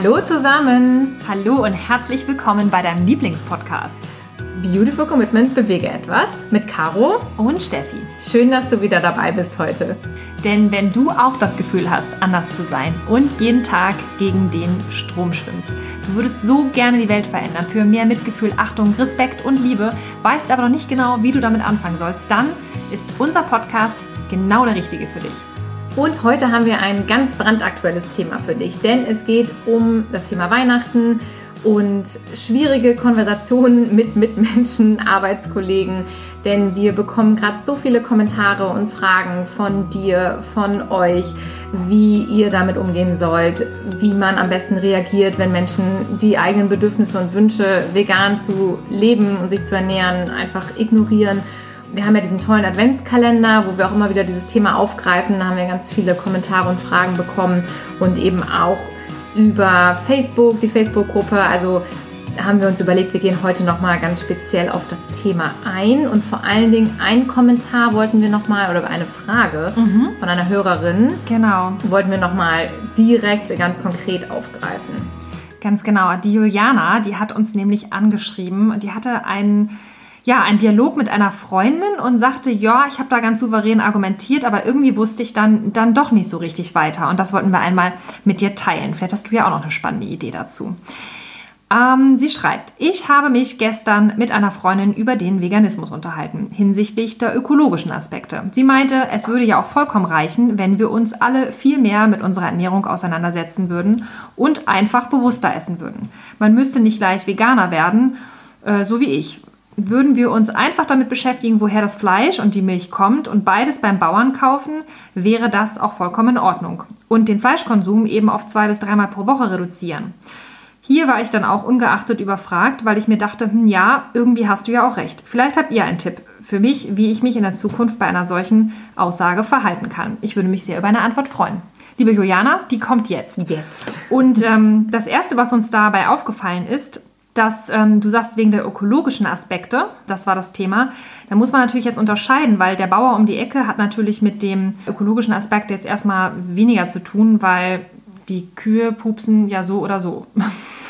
Hallo zusammen! Hallo und herzlich willkommen bei deinem Lieblingspodcast. Beautiful Commitment bewege etwas mit Caro und Steffi. Schön, dass du wieder dabei bist heute. Denn wenn du auch das Gefühl hast, anders zu sein und jeden Tag gegen den Strom schwimmst, du würdest so gerne die Welt verändern für mehr Mitgefühl, Achtung, Respekt und Liebe, weißt aber noch nicht genau, wie du damit anfangen sollst, dann ist unser Podcast genau der richtige für dich. Und heute haben wir ein ganz brandaktuelles Thema für dich, denn es geht um das Thema Weihnachten und schwierige Konversationen mit Mitmenschen, Arbeitskollegen, denn wir bekommen gerade so viele Kommentare und Fragen von dir, von euch, wie ihr damit umgehen sollt, wie man am besten reagiert, wenn Menschen die eigenen Bedürfnisse und Wünsche, vegan zu leben und sich zu ernähren, einfach ignorieren wir haben ja diesen tollen Adventskalender, wo wir auch immer wieder dieses Thema aufgreifen. Da haben wir ganz viele Kommentare und Fragen bekommen und eben auch über Facebook, die Facebook-Gruppe. Also haben wir uns überlegt, wir gehen heute nochmal ganz speziell auf das Thema ein und vor allen Dingen ein Kommentar wollten wir nochmal oder eine Frage mhm. von einer Hörerin. Genau. Wollten wir nochmal direkt ganz konkret aufgreifen. Ganz genau. Die Juliana, die hat uns nämlich angeschrieben und die hatte einen ja, einen Dialog mit einer Freundin und sagte, ja, ich habe da ganz souverän argumentiert, aber irgendwie wusste ich dann, dann doch nicht so richtig weiter. Und das wollten wir einmal mit dir teilen. Vielleicht hast du ja auch noch eine spannende Idee dazu. Ähm, sie schreibt, ich habe mich gestern mit einer Freundin über den Veganismus unterhalten, hinsichtlich der ökologischen Aspekte. Sie meinte, es würde ja auch vollkommen reichen, wenn wir uns alle viel mehr mit unserer Ernährung auseinandersetzen würden und einfach bewusster essen würden. Man müsste nicht gleich Veganer werden, äh, so wie ich würden wir uns einfach damit beschäftigen, woher das Fleisch und die Milch kommt und beides beim Bauern kaufen, wäre das auch vollkommen in Ordnung. Und den Fleischkonsum eben auf zwei bis dreimal pro Woche reduzieren. Hier war ich dann auch ungeachtet überfragt, weil ich mir dachte, hm, ja, irgendwie hast du ja auch recht. Vielleicht habt ihr einen Tipp für mich, wie ich mich in der Zukunft bei einer solchen Aussage verhalten kann. Ich würde mich sehr über eine Antwort freuen. Liebe Juliana, die kommt jetzt. Jetzt. Und ähm, das Erste, was uns dabei aufgefallen ist, dass ähm, du sagst, wegen der ökologischen Aspekte, das war das Thema, da muss man natürlich jetzt unterscheiden, weil der Bauer um die Ecke hat natürlich mit dem ökologischen Aspekt jetzt erstmal weniger zu tun, weil die Kühe pupsen ja so oder so.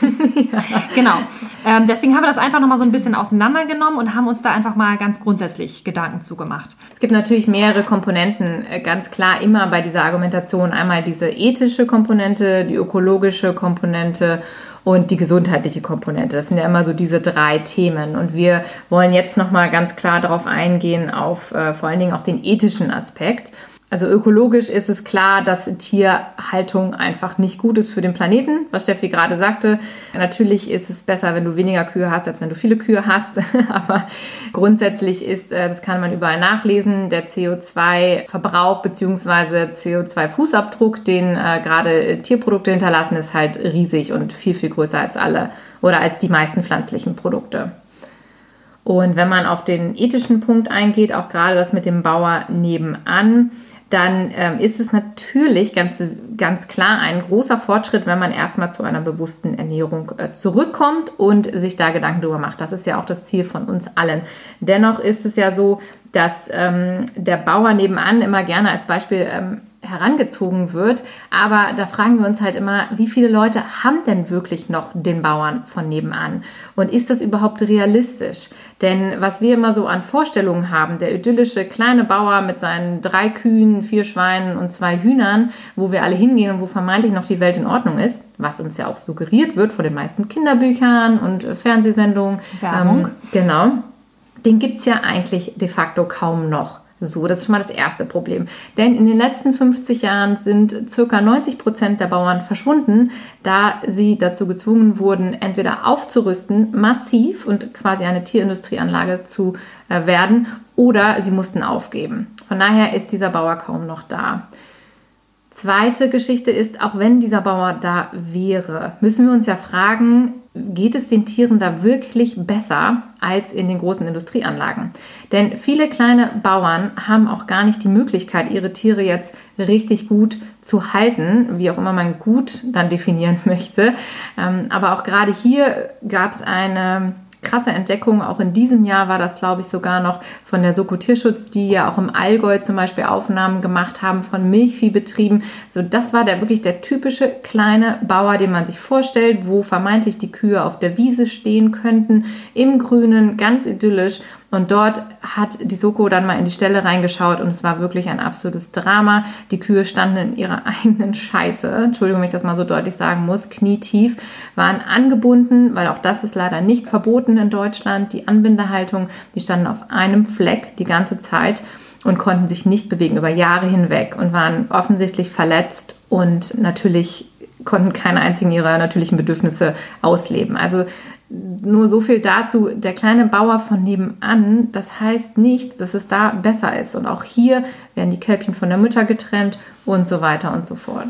Ja. Genau. Ähm, deswegen haben wir das einfach nochmal so ein bisschen auseinandergenommen und haben uns da einfach mal ganz grundsätzlich Gedanken zugemacht. Es gibt natürlich mehrere Komponenten, äh, ganz klar immer bei dieser Argumentation. Einmal diese ethische Komponente, die ökologische Komponente und die gesundheitliche Komponente. Das sind ja immer so diese drei Themen. Und wir wollen jetzt nochmal ganz klar darauf eingehen, auf äh, vor allen Dingen auch den ethischen Aspekt. Also ökologisch ist es klar, dass Tierhaltung einfach nicht gut ist für den Planeten, was Steffi gerade sagte. Natürlich ist es besser, wenn du weniger Kühe hast, als wenn du viele Kühe hast. Aber grundsätzlich ist, äh, das kann man überall nachlesen, der CO2-Verbrauch bzw. CO2-Fußabdruck, den äh, gerade Tierprodukte hinterlassen, ist halt riesig und viel, viel größer als alle oder als die meisten pflanzlichen Produkte. Und wenn man auf den ethischen Punkt eingeht, auch gerade das mit dem Bauer nebenan, dann ähm, ist es natürlich ganz, ganz klar ein großer Fortschritt, wenn man erstmal zu einer bewussten Ernährung äh, zurückkommt und sich da Gedanken darüber macht. Das ist ja auch das Ziel von uns allen. Dennoch ist es ja so, dass ähm, der Bauer nebenan immer gerne als Beispiel ähm, herangezogen wird. Aber da fragen wir uns halt immer, wie viele Leute haben denn wirklich noch den Bauern von nebenan? Und ist das überhaupt realistisch? Denn was wir immer so an Vorstellungen haben, der idyllische kleine Bauer mit seinen drei Kühen, vier Schweinen und zwei Hühnern, wo wir alle hingehen und wo vermeintlich noch die Welt in Ordnung ist, was uns ja auch suggeriert wird von den meisten Kinderbüchern und Fernsehsendungen. Werbung. Ähm, genau. Den gibt es ja eigentlich de facto kaum noch. So, das ist schon mal das erste Problem. Denn in den letzten 50 Jahren sind ca. 90 Prozent der Bauern verschwunden, da sie dazu gezwungen wurden, entweder aufzurüsten, massiv und quasi eine Tierindustrieanlage zu äh, werden, oder sie mussten aufgeben. Von daher ist dieser Bauer kaum noch da. Zweite Geschichte ist, auch wenn dieser Bauer da wäre, müssen wir uns ja fragen, geht es den Tieren da wirklich besser als in den großen Industrieanlagen? Denn viele kleine Bauern haben auch gar nicht die Möglichkeit, ihre Tiere jetzt richtig gut zu halten, wie auch immer man gut dann definieren möchte. Ähm, aber auch gerade hier gab es eine krasse Entdeckung. Auch in diesem Jahr war das, glaube ich, sogar noch von der Soko Tierschutz, die ja auch im Allgäu zum Beispiel Aufnahmen gemacht haben von Milchviehbetrieben. So, das war der wirklich der typische kleine Bauer, den man sich vorstellt, wo vermeintlich die Kühe auf der Wiese stehen könnten, im Grünen, ganz idyllisch. Und dort hat die Soko dann mal in die Stelle reingeschaut und es war wirklich ein absolutes Drama. Die Kühe standen in ihrer eigenen Scheiße, Entschuldigung, wenn ich das mal so deutlich sagen muss, knietief, waren angebunden, weil auch das ist leider nicht verboten in Deutschland, die Anbindehaltung, die standen auf einem Fleck die ganze Zeit und konnten sich nicht bewegen über Jahre hinweg und waren offensichtlich verletzt und natürlich konnten keine einzigen ihrer natürlichen Bedürfnisse ausleben. Also nur so viel dazu, der kleine Bauer von nebenan, das heißt nicht, dass es da besser ist. Und auch hier werden die Kälbchen von der Mutter getrennt und so weiter und so fort.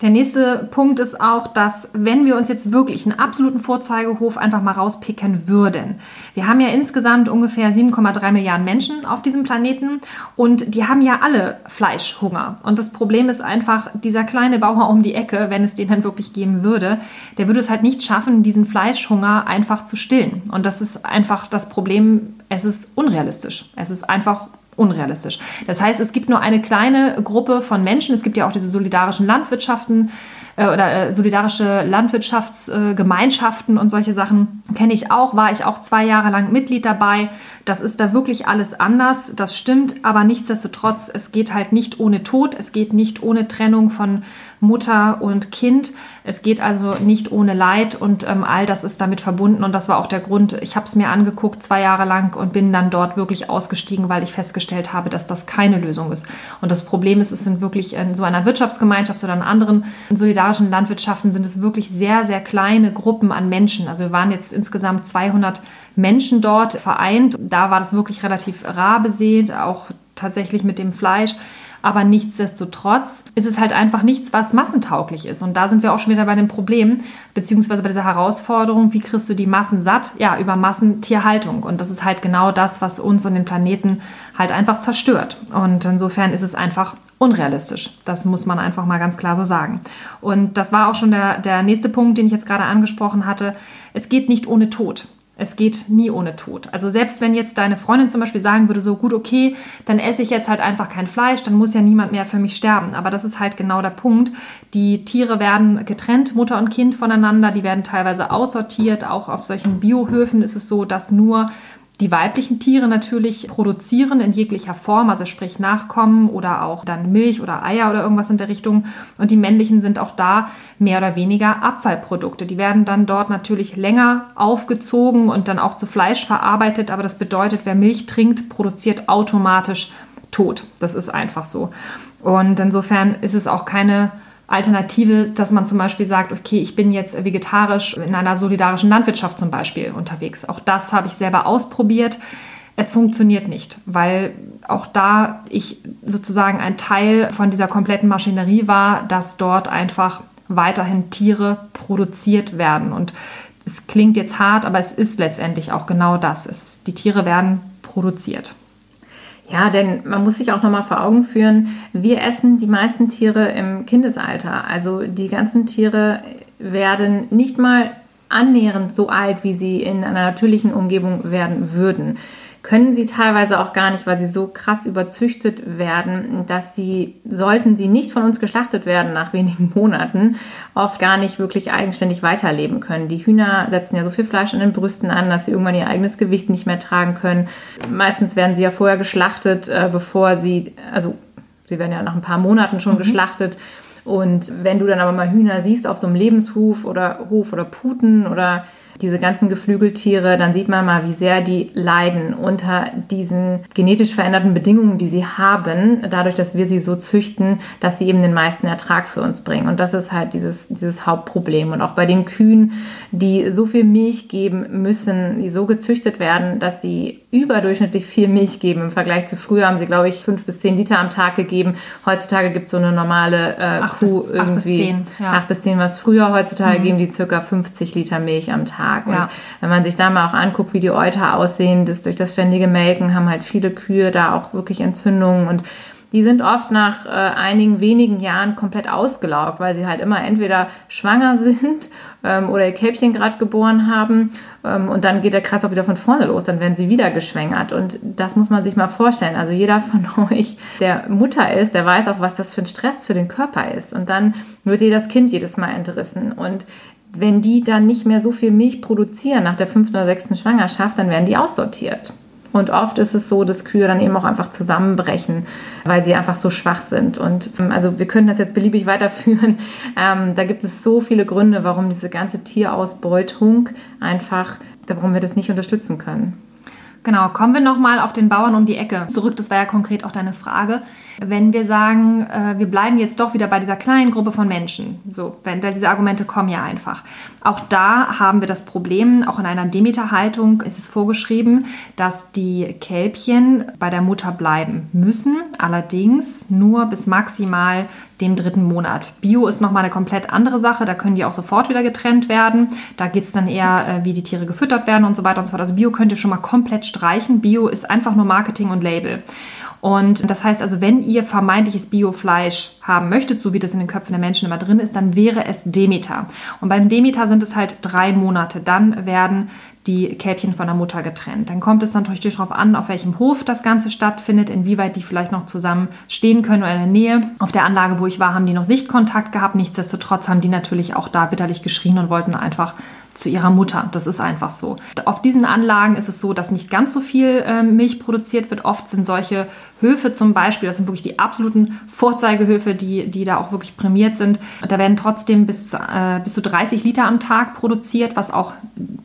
Der nächste Punkt ist auch, dass wenn wir uns jetzt wirklich einen absoluten Vorzeigehof einfach mal rauspicken würden. Wir haben ja insgesamt ungefähr 7,3 Milliarden Menschen auf diesem Planeten und die haben ja alle Fleischhunger. Und das Problem ist einfach, dieser kleine Bauer um die Ecke, wenn es den dann wirklich geben würde, der würde es halt nicht schaffen, diesen Fleischhunger einfach zu stillen. Und das ist einfach das Problem, es ist unrealistisch. Es ist einfach unrealistisch. Das heißt, es gibt nur eine kleine Gruppe von Menschen. Es gibt ja auch diese solidarischen Landwirtschaften äh, oder äh, solidarische Landwirtschaftsgemeinschaften und solche Sachen. Kenne ich auch, war ich auch zwei Jahre lang Mitglied dabei. Das ist da wirklich alles anders. Das stimmt, aber nichtsdestotrotz, es geht halt nicht ohne Tod. Es geht nicht ohne Trennung von Mutter und Kind. Es geht also nicht ohne Leid und ähm, all das ist damit verbunden und das war auch der Grund. Ich habe es mir angeguckt zwei Jahre lang und bin dann dort wirklich ausgestiegen, weil ich festgestellt habe, dass das keine Lösung ist. Und das Problem ist, es sind wirklich in so einer Wirtschaftsgemeinschaft oder in anderen solidarischen Landwirtschaften sind es wirklich sehr, sehr kleine Gruppen an Menschen. Also wir waren jetzt insgesamt 200 Menschen dort vereint. Da war das wirklich relativ rar besät, auch tatsächlich mit dem Fleisch. Aber nichtsdestotrotz ist es halt einfach nichts, was massentauglich ist. Und da sind wir auch schon wieder bei dem Problem, beziehungsweise bei dieser Herausforderung, wie kriegst du die Massen satt? Ja, über Massentierhaltung. Und das ist halt genau das, was uns und den Planeten halt einfach zerstört. Und insofern ist es einfach unrealistisch. Das muss man einfach mal ganz klar so sagen. Und das war auch schon der, der nächste Punkt, den ich jetzt gerade angesprochen hatte. Es geht nicht ohne Tod. Es geht nie ohne Tod. Also selbst wenn jetzt deine Freundin zum Beispiel sagen würde, so gut, okay, dann esse ich jetzt halt einfach kein Fleisch, dann muss ja niemand mehr für mich sterben. Aber das ist halt genau der Punkt. Die Tiere werden getrennt, Mutter und Kind voneinander, die werden teilweise aussortiert. Auch auf solchen Biohöfen ist es so, dass nur die weiblichen Tiere natürlich produzieren in jeglicher Form, also sprich Nachkommen oder auch dann Milch oder Eier oder irgendwas in der Richtung. Und die männlichen sind auch da mehr oder weniger Abfallprodukte. Die werden dann dort natürlich länger aufgezogen und dann auch zu Fleisch verarbeitet. Aber das bedeutet, wer Milch trinkt, produziert automatisch Tod. Das ist einfach so. Und insofern ist es auch keine Alternative, dass man zum Beispiel sagt, okay, ich bin jetzt vegetarisch in einer solidarischen Landwirtschaft zum Beispiel unterwegs. Auch das habe ich selber ausprobiert. Es funktioniert nicht, weil auch da ich sozusagen ein Teil von dieser kompletten Maschinerie war, dass dort einfach weiterhin Tiere produziert werden. Und es klingt jetzt hart, aber es ist letztendlich auch genau das. Es, die Tiere werden produziert. Ja, denn man muss sich auch nochmal vor Augen führen, wir essen die meisten Tiere im Kindesalter. Also die ganzen Tiere werden nicht mal annähernd so alt, wie sie in einer natürlichen Umgebung werden würden können sie teilweise auch gar nicht, weil sie so krass überzüchtet werden, dass sie, sollten sie nicht von uns geschlachtet werden nach wenigen Monaten, oft gar nicht wirklich eigenständig weiterleben können. Die Hühner setzen ja so viel Fleisch an den Brüsten an, dass sie irgendwann ihr eigenes Gewicht nicht mehr tragen können. Meistens werden sie ja vorher geschlachtet, äh, bevor sie, also sie werden ja nach ein paar Monaten schon mhm. geschlachtet. Und wenn du dann aber mal Hühner siehst auf so einem Lebenshof oder Hof oder Puten oder diese ganzen Geflügeltiere, dann sieht man mal, wie sehr die leiden unter diesen genetisch veränderten Bedingungen, die sie haben, dadurch, dass wir sie so züchten, dass sie eben den meisten Ertrag für uns bringen. Und das ist halt dieses, dieses Hauptproblem. Und auch bei den Kühen, die so viel Milch geben müssen, die so gezüchtet werden, dass sie überdurchschnittlich viel Milch geben. Im Vergleich zu früher haben sie, glaube ich, fünf bis zehn Liter am Tag gegeben. Heutzutage gibt es so eine normale äh, Kuh bis, irgendwie. Acht bis zehn, ja. acht bis zehn was früher. Heutzutage mhm. geben die circa 50 Liter Milch am Tag. Tag. Und ja. wenn man sich da mal auch anguckt, wie die Euter aussehen, das durch das ständige Melken haben halt viele Kühe da auch wirklich Entzündungen und die sind oft nach äh, einigen wenigen Jahren komplett ausgelaugt, weil sie halt immer entweder schwanger sind ähm, oder ihr Kälbchen gerade geboren haben ähm, und dann geht der Kreislauf wieder von vorne los, dann werden sie wieder geschwängert und das muss man sich mal vorstellen. Also jeder von euch, der Mutter ist, der weiß auch, was das für ein Stress für den Körper ist und dann wird dir das Kind jedes Mal entrissen und wenn die dann nicht mehr so viel Milch produzieren nach der fünften oder sechsten Schwangerschaft, dann werden die aussortiert. Und oft ist es so, dass Kühe dann eben auch einfach zusammenbrechen, weil sie einfach so schwach sind. Und ähm, also wir können das jetzt beliebig weiterführen. Ähm, da gibt es so viele Gründe, warum diese ganze Tierausbeutung einfach, warum wir das nicht unterstützen können. Genau, kommen wir nochmal auf den Bauern um die Ecke zurück. Das war ja konkret auch deine Frage. Wenn wir sagen, äh, wir bleiben jetzt doch wieder bei dieser kleinen Gruppe von Menschen, so, wenn diese Argumente kommen ja einfach. Auch da haben wir das Problem, auch in einer Demeter-Haltung ist es vorgeschrieben, dass die Kälbchen bei der Mutter bleiben müssen, allerdings nur bis maximal dem dritten Monat. Bio ist nochmal eine komplett andere Sache, da können die auch sofort wieder getrennt werden. Da geht es dann eher, äh, wie die Tiere gefüttert werden und so weiter und so fort. Also Bio könnt ihr schon mal komplett streichen. Bio ist einfach nur Marketing und Label. Und das heißt also, wenn ihr vermeintliches Biofleisch haben möchtet, so wie das in den Köpfen der Menschen immer drin ist, dann wäre es Demeter. Und beim Demeter sind es halt drei Monate. Dann werden die Kälbchen von der Mutter getrennt. Dann kommt es natürlich darauf an, auf welchem Hof das Ganze stattfindet, inwieweit die vielleicht noch zusammen stehen können oder in der Nähe. Auf der Anlage, wo ich war, haben die noch Sichtkontakt gehabt. Nichtsdestotrotz haben die natürlich auch da bitterlich geschrien und wollten einfach zu ihrer Mutter. Das ist einfach so. Auf diesen Anlagen ist es so, dass nicht ganz so viel äh, Milch produziert wird. Oft sind solche Höfe zum Beispiel, das sind wirklich die absoluten Vorzeigehöfe, die, die da auch wirklich prämiert sind. Da werden trotzdem bis zu, äh, bis zu 30 Liter am Tag produziert, was auch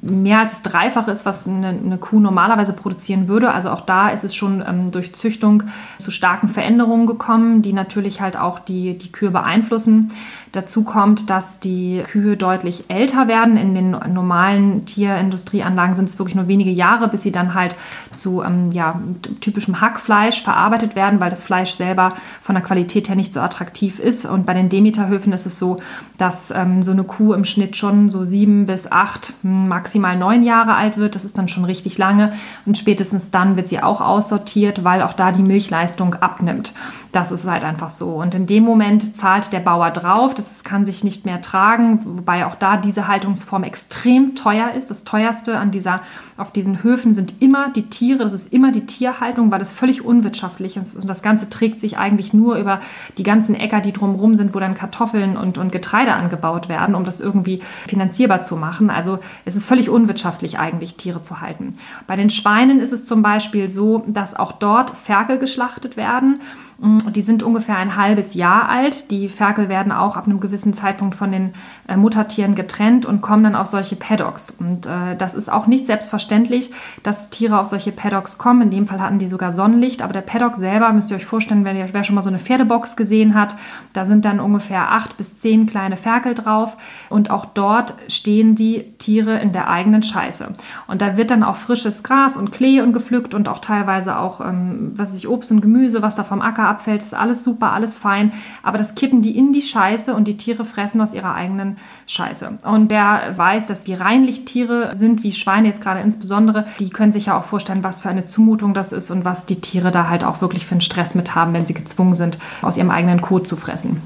mehr als das Dreifache ist, was eine, eine Kuh normalerweise produzieren würde. Also auch da ist es schon ähm, durch Züchtung zu starken Veränderungen gekommen, die natürlich halt auch die, die Kühe beeinflussen. Dazu kommt, dass die Kühe deutlich älter werden. In den normalen Tierindustrieanlagen sind es wirklich nur wenige Jahre, bis sie dann halt zu ähm, ja, typischem Hackfleisch verarbeitet werden, weil das Fleisch selber von der Qualität her nicht so attraktiv ist. Und bei den Demeterhöfen ist es so, dass ähm, so eine Kuh im Schnitt schon so sieben bis acht, hm, maximal neun Jahre alt wird. Das ist dann schon richtig lange. Und spätestens dann wird sie auch aussortiert, weil auch da die Milchleistung abnimmt. Das ist halt einfach so. Und in dem Moment zahlt der Bauer drauf. Das kann sich nicht mehr tragen, wobei auch da diese Haltungsform extrem teuer ist. Das teuerste an dieser, auf diesen Höfen sind immer die Tiere. Das ist immer die Tierhaltung, weil das völlig unwirtschaftlich ist. Und das Ganze trägt sich eigentlich nur über die ganzen Äcker, die drumherum sind, wo dann Kartoffeln und, und Getreide angebaut werden, um das irgendwie finanzierbar zu machen. Also es ist völlig unwirtschaftlich eigentlich, Tiere zu halten. Bei den Schweinen ist es zum Beispiel so, dass auch dort Ferkel geschlachtet werden. Mm, die sind ungefähr ein halbes Jahr alt. Die Ferkel werden auch ab einem gewissen Zeitpunkt von den äh, Muttertieren getrennt und kommen dann auf solche Paddocks. Und äh, das ist auch nicht selbstverständlich, dass Tiere auf solche Paddocks kommen. In dem Fall hatten die sogar Sonnenlicht. Aber der Paddock selber, müsst ihr euch vorstellen, wer, wer schon mal so eine Pferdebox gesehen hat, da sind dann ungefähr acht bis zehn kleine Ferkel drauf. Und auch dort stehen die Tiere in der eigenen Scheiße. Und da wird dann auch frisches Gras und Klee und gepflückt und auch teilweise auch, ähm, was ich, Obst und Gemüse, was da vom Acker abfällt, ist alles super, alles fein. Aber das kippen die in die Scheiße und die Tiere fressen aus ihrer eigenen Scheiße. Und der weiß, dass die Reinlichttiere sind, wie Schweine jetzt gerade insbesondere, die können sich ja auch vorstellen, was für eine Zumutung das ist und was die Tiere da halt auch wirklich für einen Stress mit haben, wenn sie gezwungen sind, aus ihrem eigenen Kot zu fressen.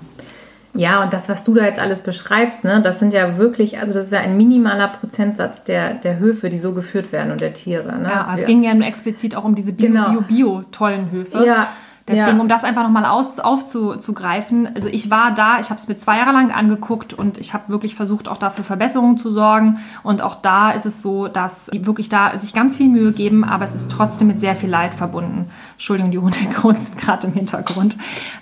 Ja, und das, was du da jetzt alles beschreibst, ne, das sind ja wirklich, also das ist ja ein minimaler Prozentsatz der, der Höfe, die so geführt werden und der Tiere. Ne? Ja, es ging ja explizit auch um diese Bio-Bio-Bio-tollen genau. Höfe. Ja, Deswegen, ja. um das einfach nochmal aufzugreifen, also ich war da, ich habe es mir zwei Jahre lang angeguckt und ich habe wirklich versucht, auch dafür Verbesserungen zu sorgen. Und auch da ist es so, dass die wirklich da sich ganz viel Mühe geben, aber es ist trotzdem mit sehr viel Leid verbunden. Entschuldigung, die Hunde grunzen gerade im Hintergrund.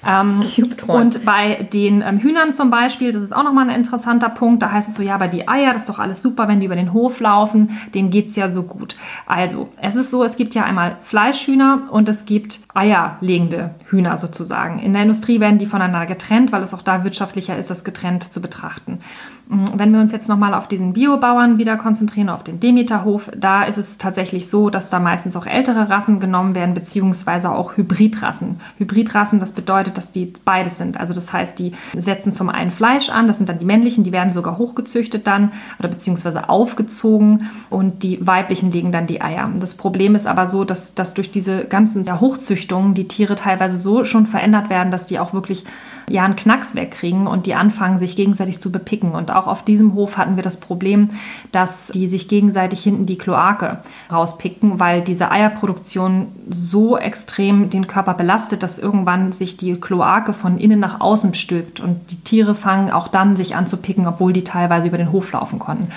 Ähm, und bei den ähm, Hühnern zum Beispiel, das ist auch nochmal ein interessanter Punkt, da heißt es so, ja, bei die Eier, das ist doch alles super, wenn die über den Hof laufen, denen geht es ja so gut. Also, es ist so, es gibt ja einmal Fleischhühner und es gibt eierlegende lebende Hühner sozusagen. In der Industrie werden die voneinander getrennt, weil es auch da wirtschaftlicher ist, das getrennt zu betrachten. Wenn wir uns jetzt nochmal auf diesen Biobauern wieder konzentrieren, auf den Demeterhof, da ist es tatsächlich so, dass da meistens auch ältere Rassen genommen werden, beziehungsweise auch Hybridrassen. Hybridrassen, das bedeutet, dass die beides sind. Also das heißt, die setzen zum einen Fleisch an, das sind dann die männlichen, die werden sogar hochgezüchtet dann oder beziehungsweise aufgezogen und die weiblichen legen dann die Eier. Das Problem ist aber so, dass, dass durch diese ganzen Hochzüchtungen die Tiere teilweise so schon verändert werden, dass die auch wirklich ja einen Knacks wegkriegen und die anfangen, sich gegenseitig zu bepicken. Und auch auf diesem Hof hatten wir das Problem, dass die sich gegenseitig hinten die Kloake rauspicken, weil diese Eierproduktion so extrem den Körper belastet, dass irgendwann sich die Kloake von innen nach außen stülpt und die Tiere fangen auch dann sich an zu picken, obwohl die teilweise über den Hof laufen konnten.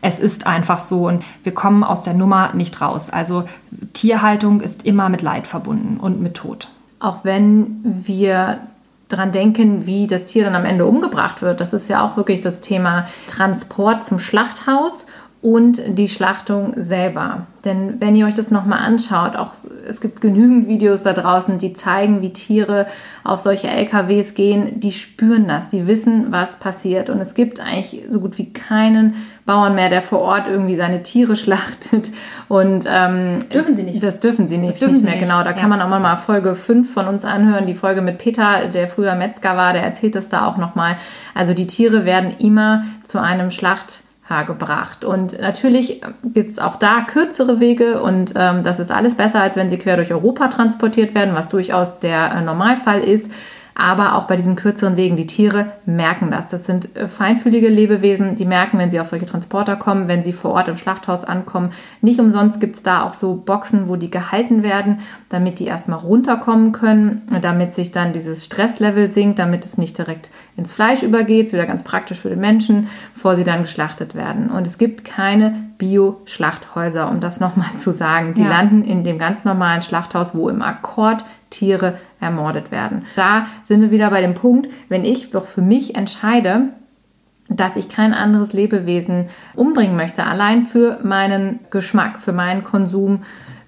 Es ist einfach so und wir kommen aus der Nummer nicht raus. Also Tierhaltung ist immer mit Leid verbunden und mit Tod. Auch wenn wir dran denken, wie das Tier dann am Ende umgebracht wird. Das ist ja auch wirklich das Thema Transport zum Schlachthaus und die Schlachtung selber. Denn wenn ihr euch das nochmal anschaut, auch es gibt genügend Videos da draußen, die zeigen, wie Tiere auf solche LKWs gehen, die spüren das, die wissen, was passiert. Und es gibt eigentlich so gut wie keinen Bauern mehr, der vor Ort irgendwie seine Tiere schlachtet. Und ähm, dürfen sie nicht. Das dürfen sie nicht, das dürfen nicht mehr. Nicht. Genau, da ja. kann man auch mal Folge 5 von uns anhören, die Folge mit Peter, der früher Metzger war, der erzählt das da auch nochmal. Also die Tiere werden immer zu einem Schlacht gebracht. Und natürlich gibt es auch da kürzere Wege und ähm, das ist alles besser, als wenn sie quer durch Europa transportiert werden, was durchaus der äh, Normalfall ist aber auch bei diesen kürzeren Wegen. Die Tiere merken das. Das sind äh, feinfühlige Lebewesen, die merken, wenn sie auf solche Transporter kommen, wenn sie vor Ort im Schlachthaus ankommen. Nicht umsonst gibt es da auch so Boxen, wo die gehalten werden, damit die erstmal runterkommen können, damit sich dann dieses Stresslevel sinkt, damit es nicht direkt ins Fleisch übergeht. Ist wieder ganz praktisch für den Menschen, bevor sie dann geschlachtet werden. Und es gibt keine Bio-Schlachthäuser, um das nochmal zu sagen. Die ja. landen in dem ganz normalen Schlachthaus, wo im Akkord Tiere ermordet werden. Da sind wir wieder bei dem Punkt, wenn ich doch für mich entscheide, dass ich kein anderes Lebewesen umbringen möchte, allein für meinen Geschmack, für meinen Konsum,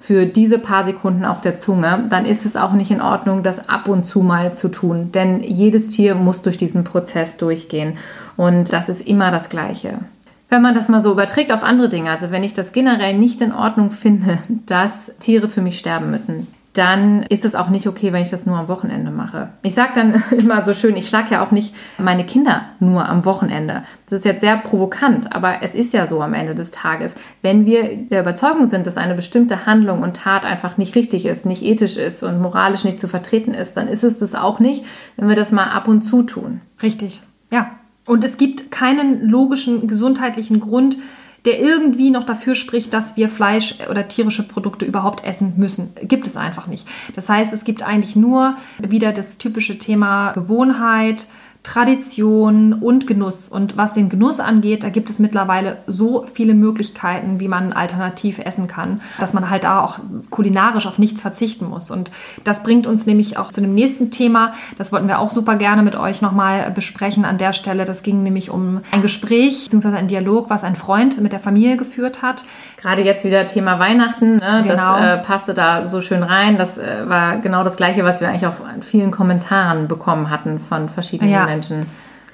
für diese paar Sekunden auf der Zunge, dann ist es auch nicht in Ordnung, das ab und zu mal zu tun. Denn jedes Tier muss durch diesen Prozess durchgehen. Und das ist immer das Gleiche. Wenn man das mal so überträgt auf andere Dinge, also wenn ich das generell nicht in Ordnung finde, dass Tiere für mich sterben müssen, dann ist es auch nicht okay, wenn ich das nur am Wochenende mache. Ich sage dann immer so schön, ich schlage ja auch nicht meine Kinder nur am Wochenende. Das ist jetzt sehr provokant, aber es ist ja so am Ende des Tages. Wenn wir der Überzeugung sind, dass eine bestimmte Handlung und Tat einfach nicht richtig ist, nicht ethisch ist und moralisch nicht zu vertreten ist, dann ist es das auch nicht, wenn wir das mal ab und zu tun. Richtig, ja. Und es gibt keinen logischen gesundheitlichen Grund, der irgendwie noch dafür spricht, dass wir Fleisch oder tierische Produkte überhaupt essen müssen. Gibt es einfach nicht. Das heißt, es gibt eigentlich nur wieder das typische Thema Gewohnheit, Tradition und Genuss. Und was den Genuss angeht, da gibt es mittlerweile so viele Möglichkeiten, wie man alternativ essen kann, dass man halt da auch kulinarisch auf nichts verzichten muss. Und das bringt uns nämlich auch zu dem nächsten Thema. Das wollten wir auch super gerne mit euch nochmal besprechen an der Stelle. Das ging nämlich um ein Gespräch bzw. ein Dialog, was ein Freund mit der Familie geführt hat. Gerade jetzt wieder Thema Weihnachten, ne? genau. das äh, passte da so schön rein. Das äh, war genau das Gleiche, was wir eigentlich auch an vielen Kommentaren bekommen hatten von verschiedenen ja. Menschen.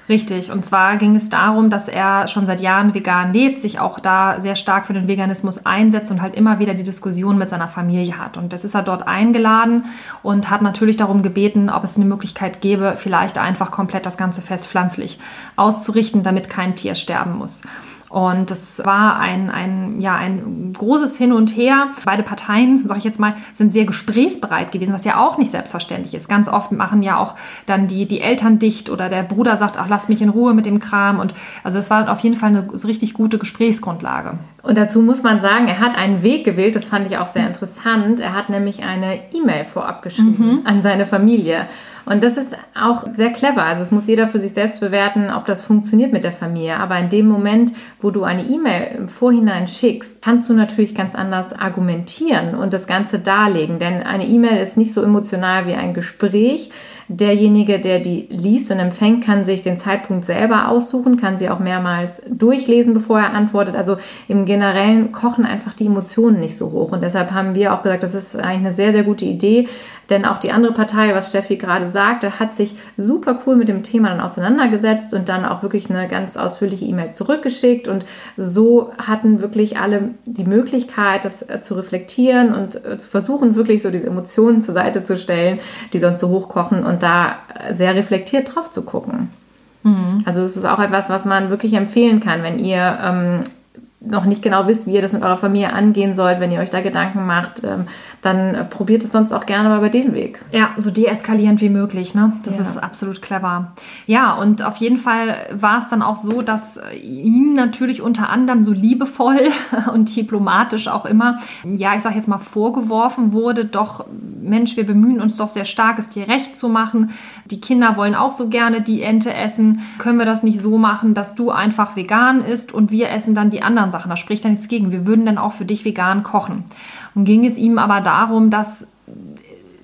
Richtig. Und zwar ging es darum, dass er schon seit Jahren vegan lebt, sich auch da sehr stark für den Veganismus einsetzt und halt immer wieder die Diskussion mit seiner Familie hat. Und jetzt ist er dort eingeladen und hat natürlich darum gebeten, ob es eine Möglichkeit gäbe, vielleicht einfach komplett das ganze Fest pflanzlich auszurichten, damit kein Tier sterben muss. Und es war ein, ein, ja, ein großes Hin und Her. Beide Parteien, sage ich jetzt mal, sind sehr gesprächsbereit gewesen, was ja auch nicht selbstverständlich ist. Ganz oft machen ja auch dann die, die Eltern dicht oder der Bruder sagt, ach, lass mich in Ruhe mit dem Kram. Und also es war auf jeden Fall eine so richtig gute Gesprächsgrundlage. Und dazu muss man sagen, er hat einen Weg gewählt, das fand ich auch sehr interessant. Er hat nämlich eine E-Mail vorab geschrieben mhm. an seine Familie. Und das ist auch sehr clever. Also es muss jeder für sich selbst bewerten, ob das funktioniert mit der Familie. Aber in dem Moment, wo du eine E-Mail im Vorhinein schickst, kannst du natürlich ganz anders argumentieren und das Ganze darlegen. Denn eine E-Mail ist nicht so emotional wie ein Gespräch. Derjenige, der die liest und empfängt, kann sich den Zeitpunkt selber aussuchen, kann sie auch mehrmals durchlesen, bevor er antwortet. Also im Generellen kochen einfach die Emotionen nicht so hoch. Und deshalb haben wir auch gesagt, das ist eigentlich eine sehr, sehr gute Idee. Denn auch die andere Partei, was Steffi gerade gesagt, er hat sich super cool mit dem Thema dann auseinandergesetzt und dann auch wirklich eine ganz ausführliche E-Mail zurückgeschickt. Und so hatten wirklich alle die Möglichkeit, das äh, zu reflektieren und äh, zu versuchen, wirklich so diese Emotionen zur Seite zu stellen, die sonst so hochkochen und da sehr reflektiert drauf zu gucken. Mhm. Also es ist auch etwas, was man wirklich empfehlen kann, wenn ihr ähm, noch nicht genau wisst, wie ihr das mit eurer Familie angehen sollt, wenn ihr euch da Gedanken macht, ähm, dann probiert es sonst auch gerne mal bei dem Weg. Ja, so deeskalierend wie möglich, ne? Das ja. ist absolut clever. Ja, und auf jeden Fall war es dann auch so, dass ihm natürlich unter anderem so liebevoll und diplomatisch auch immer, ja, ich sag jetzt mal vorgeworfen wurde, doch, Mensch, wir bemühen uns doch sehr stark, es dir recht zu machen. Die Kinder wollen auch so gerne die Ente essen. Können wir das nicht so machen, dass du einfach vegan isst und wir essen dann die anderen Sachen. Da spricht er nichts gegen. Wir würden dann auch für dich vegan kochen. Und ging es ihm aber darum, dass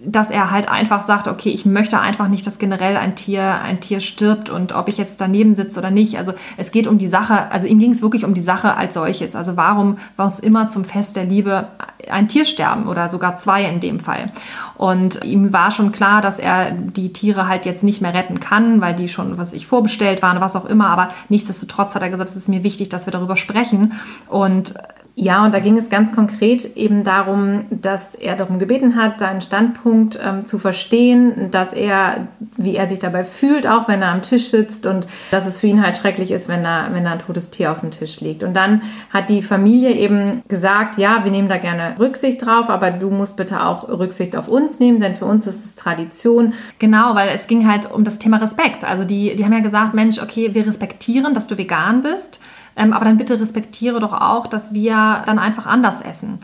dass er halt einfach sagt, okay, ich möchte einfach nicht, dass generell ein Tier, ein Tier stirbt und ob ich jetzt daneben sitze oder nicht. Also es geht um die Sache, also ihm ging es wirklich um die Sache als solches. Also warum war es immer zum Fest der Liebe ein Tier sterben oder sogar zwei in dem Fall? Und ihm war schon klar, dass er die Tiere halt jetzt nicht mehr retten kann, weil die schon, was ich vorbestellt waren, was auch immer. Aber nichtsdestotrotz hat er gesagt, es ist mir wichtig, dass wir darüber sprechen. Und ja, und da ging es ganz konkret eben darum, dass er darum gebeten hat, seinen Standpunkt ähm, zu verstehen, dass er, wie er sich dabei fühlt, auch wenn er am Tisch sitzt und dass es für ihn halt schrecklich ist, wenn da, wenn da ein totes Tier auf dem Tisch liegt. Und dann hat die Familie eben gesagt, ja, wir nehmen da gerne Rücksicht drauf, aber du musst bitte auch Rücksicht auf uns nehmen, denn für uns ist es Tradition. Genau, weil es ging halt um das Thema Respekt. Also die, die haben ja gesagt, Mensch, okay, wir respektieren, dass du vegan bist. Ähm, aber dann bitte respektiere doch auch, dass wir dann einfach anders essen.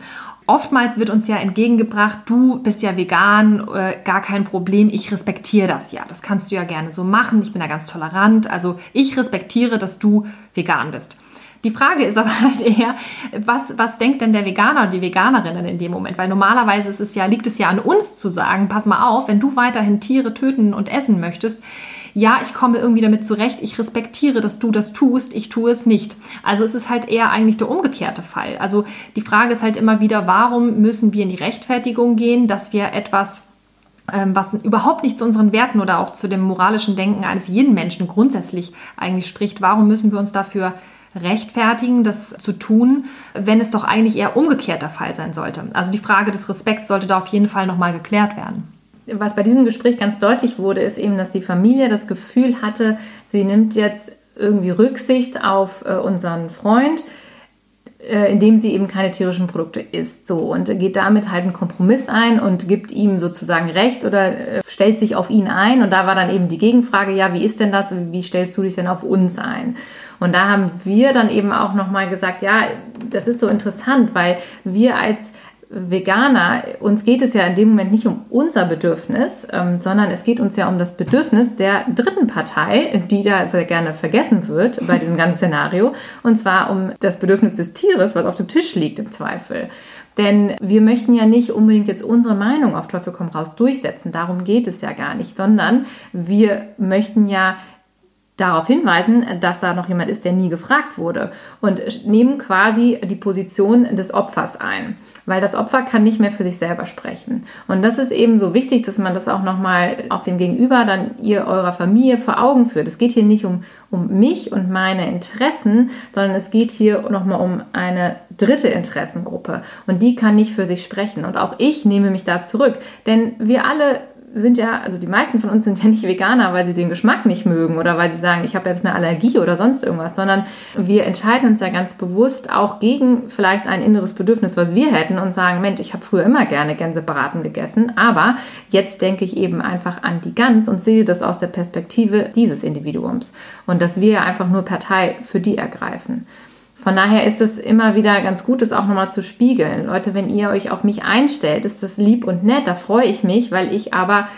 Oftmals wird uns ja entgegengebracht, du bist ja vegan, äh, gar kein Problem, ich respektiere das ja. Das kannst du ja gerne so machen, ich bin da ganz tolerant. Also ich respektiere, dass du vegan bist. Die Frage ist aber halt eher, was, was denkt denn der Veganer und die Veganerinnen in dem Moment? Weil normalerweise ist es ja, liegt es ja an uns zu sagen, pass mal auf, wenn du weiterhin Tiere töten und essen möchtest, ja, ich komme irgendwie damit zurecht, ich respektiere, dass du das tust, ich tue es nicht. Also es ist halt eher eigentlich der umgekehrte Fall. Also die Frage ist halt immer wieder, warum müssen wir in die Rechtfertigung gehen, dass wir etwas ähm, was überhaupt nicht zu unseren Werten oder auch zu dem moralischen Denken eines jeden Menschen grundsätzlich eigentlich spricht. Warum müssen wir uns dafür rechtfertigen, das zu tun, wenn es doch eigentlich eher umgekehrt der Fall sein sollte? Also die Frage des Respekts sollte da auf jeden Fall nochmal geklärt werden was bei diesem Gespräch ganz deutlich wurde, ist eben, dass die Familie das Gefühl hatte, sie nimmt jetzt irgendwie Rücksicht auf äh, unseren Freund, äh, indem sie eben keine tierischen Produkte isst. So und geht damit halt einen Kompromiss ein und gibt ihm sozusagen Recht oder äh, stellt sich auf ihn ein. Und da war dann eben die Gegenfrage: Ja, wie ist denn das? Wie stellst du dich denn auf uns ein? Und da haben wir dann eben auch nochmal gesagt, ja, das ist so interessant, weil wir als Veganer, uns geht es ja in dem Moment nicht um unser Bedürfnis, ähm, sondern es geht uns ja um das Bedürfnis der dritten Partei, die da sehr gerne vergessen wird bei diesem ganzen Szenario, und zwar um das Bedürfnis des Tieres, was auf dem Tisch liegt im Zweifel. Denn wir möchten ja nicht unbedingt jetzt unsere Meinung auf Teufel komm raus durchsetzen, darum geht es ja gar nicht, sondern wir möchten ja darauf hinweisen, dass da noch jemand ist, der nie gefragt wurde und nehmen quasi die Position des Opfers ein, weil das Opfer kann nicht mehr für sich selber sprechen. Und das ist eben so wichtig, dass man das auch nochmal auf dem Gegenüber dann ihr eurer Familie vor Augen führt. Es geht hier nicht um, um mich und meine Interessen, sondern es geht hier nochmal um eine dritte Interessengruppe und die kann nicht für sich sprechen. Und auch ich nehme mich da zurück, denn wir alle sind ja, also die meisten von uns sind ja nicht Veganer, weil sie den Geschmack nicht mögen oder weil sie sagen, ich habe jetzt eine Allergie oder sonst irgendwas, sondern wir entscheiden uns ja ganz bewusst auch gegen vielleicht ein inneres Bedürfnis, was wir hätten und sagen, Mensch, ich habe früher immer gerne Gänsebraten gegessen, aber jetzt denke ich eben einfach an die Gans und sehe das aus der Perspektive dieses Individuums und dass wir einfach nur Partei für die ergreifen. Von daher ist es immer wieder ganz gut, das auch nochmal zu spiegeln. Leute, wenn ihr euch auf mich einstellt, ist das lieb und nett, da freue ich mich, weil ich aber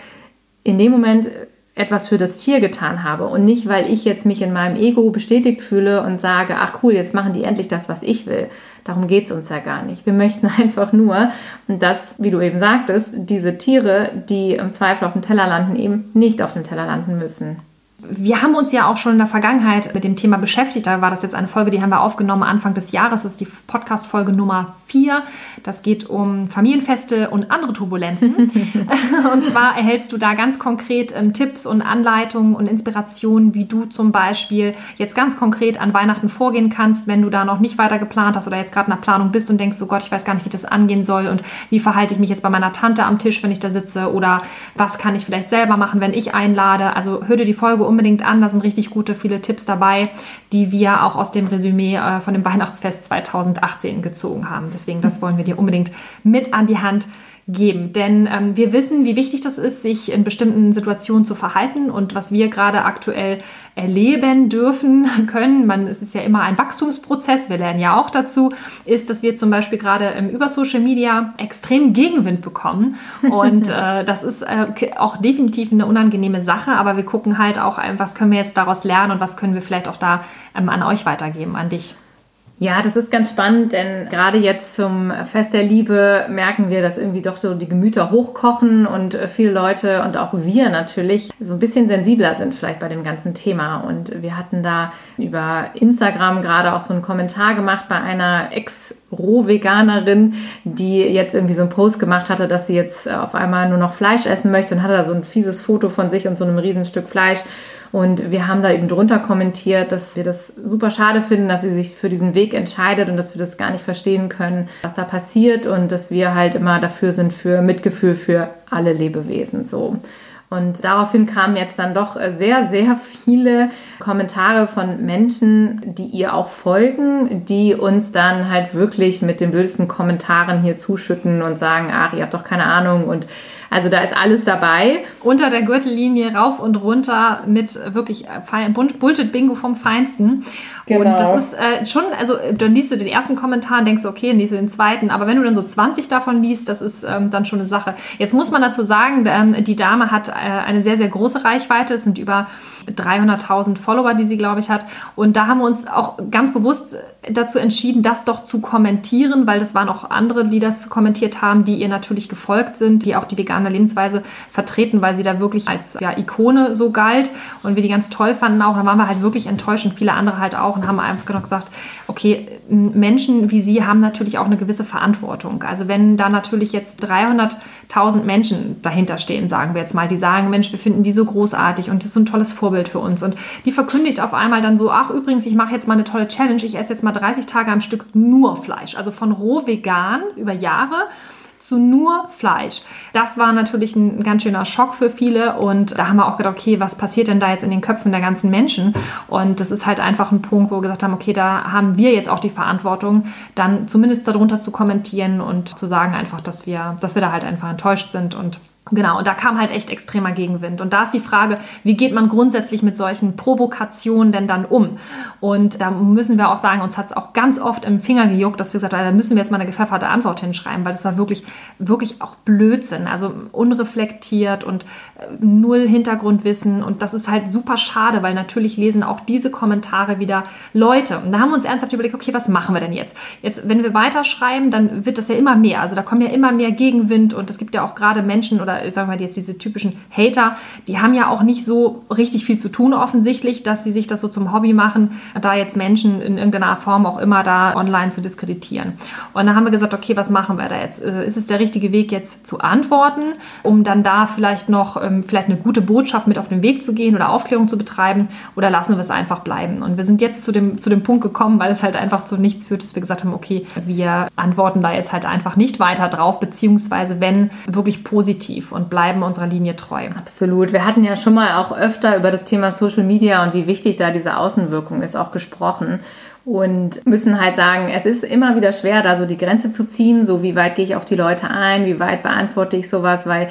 in dem Moment etwas für das Tier getan habe und nicht, weil ich jetzt mich in meinem Ego bestätigt fühle und sage, ach cool, jetzt machen die endlich das, was ich will. Darum geht es uns ja gar nicht. Wir möchten einfach nur, dass, wie du eben sagtest, diese Tiere, die im Zweifel auf dem Teller landen, eben nicht auf dem Teller landen müssen. Wir haben uns ja auch schon in der Vergangenheit mit dem Thema beschäftigt. Da war das jetzt eine Folge, die haben wir aufgenommen Anfang des Jahres. Das ist die Podcast-Folge Nummer 4. Das geht um Familienfeste und andere Turbulenzen. und zwar erhältst du da ganz konkret ähm, Tipps und Anleitungen und Inspirationen, wie du zum Beispiel jetzt ganz konkret an Weihnachten vorgehen kannst, wenn du da noch nicht weiter geplant hast oder jetzt gerade in der Planung bist und denkst, oh Gott, ich weiß gar nicht, wie das angehen soll und wie verhalte ich mich jetzt bei meiner Tante am Tisch, wenn ich da sitze oder was kann ich vielleicht selber machen, wenn ich einlade. Also hör dir die Folge unbedingt an. Da sind richtig gute, viele Tipps dabei, die wir auch aus dem Resümee äh, von dem Weihnachtsfest 2018 gezogen haben. Deswegen, das wollen wir dir unbedingt mit an die Hand geben. Denn ähm, wir wissen, wie wichtig das ist, sich in bestimmten Situationen zu verhalten und was wir gerade aktuell erleben dürfen können. Man, es ist ja immer ein Wachstumsprozess, wir lernen ja auch dazu, ist, dass wir zum Beispiel gerade ähm, über Social Media extrem Gegenwind bekommen. Und äh, das ist äh, auch definitiv eine unangenehme Sache, aber wir gucken halt auch, was können wir jetzt daraus lernen und was können wir vielleicht auch da ähm, an euch weitergeben, an dich. Ja, das ist ganz spannend, denn gerade jetzt zum Fest der Liebe merken wir, dass irgendwie doch so die Gemüter hochkochen und äh, viele Leute und auch wir natürlich so ein bisschen sensibler sind vielleicht bei dem ganzen Thema. Und wir hatten da über Instagram gerade auch so einen Kommentar gemacht bei einer Ex-Roh-Veganerin, die jetzt irgendwie so einen Post gemacht hatte, dass sie jetzt auf einmal nur noch Fleisch essen möchte und hatte da so ein fieses Foto von sich und so einem Riesenstück Fleisch und wir haben da eben drunter kommentiert, dass wir das super schade finden, dass sie sich für diesen Weg entscheidet und dass wir das gar nicht verstehen können, was da passiert und dass wir halt immer dafür sind für Mitgefühl für alle Lebewesen so. Und daraufhin kamen jetzt dann doch sehr, sehr viele Kommentare von Menschen, die ihr auch folgen, die uns dann halt wirklich mit den blödesten Kommentaren hier zuschütten und sagen, ach, ihr habt doch keine Ahnung und also da ist alles dabei. Unter der Gürtellinie rauf und runter mit wirklich Bullshit-Bingo vom Feinsten. Genau. Und das ist äh, schon, also dann liest du den ersten Kommentar und denkst, okay, dann liest du den zweiten. Aber wenn du dann so 20 davon liest, das ist ähm, dann schon eine Sache. Jetzt muss man dazu sagen, ähm, die Dame hat äh, eine sehr, sehr große Reichweite. Es sind über 300.000 Follower, die sie, glaube ich, hat. Und da haben wir uns auch ganz bewusst dazu entschieden, das doch zu kommentieren, weil das waren auch andere, die das kommentiert haben, die ihr natürlich gefolgt sind, die auch die vegane Lebensweise vertreten, weil sie da wirklich als ja, Ikone so galt und wir die ganz toll fanden auch. Da waren wir halt wirklich enttäuscht und viele andere halt auch und haben einfach noch gesagt, okay, Menschen wie Sie haben natürlich auch eine gewisse Verantwortung. Also wenn da natürlich jetzt 300.000 Menschen dahinter stehen, sagen wir jetzt mal, die sagen, Mensch, wir finden die so großartig und das ist so ein tolles Vorbild für uns und die verkündigt auf einmal dann so, ach übrigens, ich mache jetzt mal eine tolle Challenge, ich esse jetzt mal 30 Tage am Stück nur Fleisch, also von roh vegan über Jahre zu nur Fleisch. Das war natürlich ein ganz schöner Schock für viele und da haben wir auch gedacht, okay, was passiert denn da jetzt in den Köpfen der ganzen Menschen? Und das ist halt einfach ein Punkt, wo wir gesagt haben, okay, da haben wir jetzt auch die Verantwortung, dann zumindest darunter zu kommentieren und zu sagen einfach, dass wir, dass wir da halt einfach enttäuscht sind und Genau, und da kam halt echt extremer Gegenwind. Und da ist die Frage, wie geht man grundsätzlich mit solchen Provokationen denn dann um? Und da müssen wir auch sagen, uns hat es auch ganz oft im Finger gejuckt, dass wir gesagt haben, da müssen wir jetzt mal eine gepfefferte Antwort hinschreiben, weil das war wirklich, wirklich auch Blödsinn, also unreflektiert und äh, null Hintergrundwissen. Und das ist halt super schade, weil natürlich lesen auch diese Kommentare wieder Leute. Und da haben wir uns ernsthaft überlegt, okay, was machen wir denn jetzt? Jetzt, wenn wir weiterschreiben, dann wird das ja immer mehr. Also da kommen ja immer mehr Gegenwind und es gibt ja auch gerade Menschen oder sagen wir jetzt diese typischen Hater, die haben ja auch nicht so richtig viel zu tun offensichtlich, dass sie sich das so zum Hobby machen, da jetzt Menschen in irgendeiner Form auch immer da online zu diskreditieren. Und dann haben wir gesagt, okay, was machen wir da jetzt? Äh, ist es der richtige Weg jetzt zu antworten, um dann da vielleicht noch ähm, vielleicht eine gute Botschaft mit auf den Weg zu gehen oder Aufklärung zu betreiben oder lassen wir es einfach bleiben? Und wir sind jetzt zu dem, zu dem Punkt gekommen, weil es halt einfach zu nichts führt, dass wir gesagt haben, okay, wir antworten da jetzt halt einfach nicht weiter drauf, beziehungsweise wenn wirklich positiv und bleiben unserer Linie treu. Absolut. Wir hatten ja schon mal auch öfter über das Thema Social Media und wie wichtig da diese Außenwirkung ist auch gesprochen und müssen halt sagen, es ist immer wieder schwer, da so die Grenze zu ziehen, so wie weit gehe ich auf die Leute ein, wie weit beantworte ich sowas, weil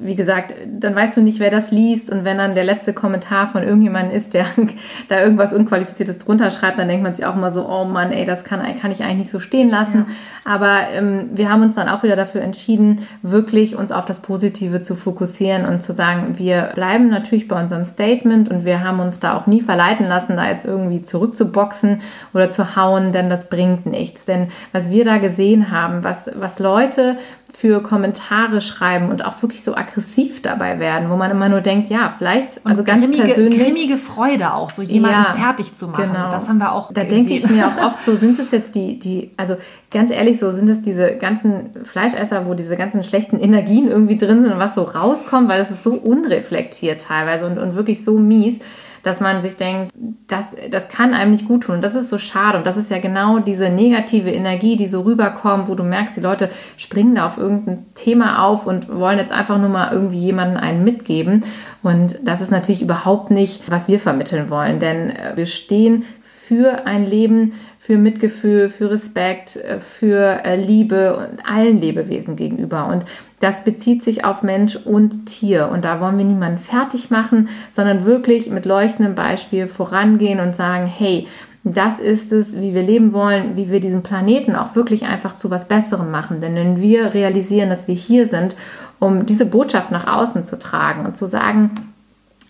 wie gesagt, dann weißt du nicht, wer das liest. Und wenn dann der letzte Kommentar von irgendjemandem ist, der da irgendwas Unqualifiziertes drunter schreibt, dann denkt man sich auch mal so, oh Mann, ey, das kann, kann ich eigentlich nicht so stehen lassen. Ja. Aber ähm, wir haben uns dann auch wieder dafür entschieden, wirklich uns auf das Positive zu fokussieren und zu sagen, wir bleiben natürlich bei unserem Statement und wir haben uns da auch nie verleiten lassen, da jetzt irgendwie zurückzuboxen oder zu hauen, denn das bringt nichts. Denn was wir da gesehen haben, was, was Leute für Kommentare schreiben und auch wirklich so aggressiv dabei werden, wo man immer nur denkt, ja, vielleicht, und also ganz grimmige, persönlich. Grimmige Freude auch, so jemanden Ja, fertig zu machen. genau. Das haben wir auch Da denke ich mir auch oft so, sind es jetzt die, die, also ganz ehrlich, so sind es diese ganzen Fleischesser, wo diese ganzen schlechten Energien irgendwie drin sind und was so rauskommt, weil das ist so unreflektiert teilweise und, und wirklich so mies, dass man sich denkt, das, das kann einem nicht gut tun. Und das ist so schade. Und das ist ja genau diese negative Energie, die so rüberkommt, wo du merkst, die Leute springen da auf irgendein Thema auf und wollen jetzt einfach nur mal irgendwie jemanden einen mitgeben. Und das ist natürlich überhaupt nicht, was wir vermitteln wollen. Denn äh, wir stehen für ein Leben, für Mitgefühl, für Respekt, äh, für äh, Liebe und allen Lebewesen gegenüber. Und das bezieht sich auf Mensch und Tier. Und da wollen wir niemanden fertig machen, sondern wirklich mit leuchtendem Beispiel vorangehen und sagen, hey, das ist es, wie wir leben wollen, wie wir diesen Planeten auch wirklich einfach zu was Besserem machen. Denn wenn wir realisieren, dass wir hier sind, um diese Botschaft nach außen zu tragen und zu sagen,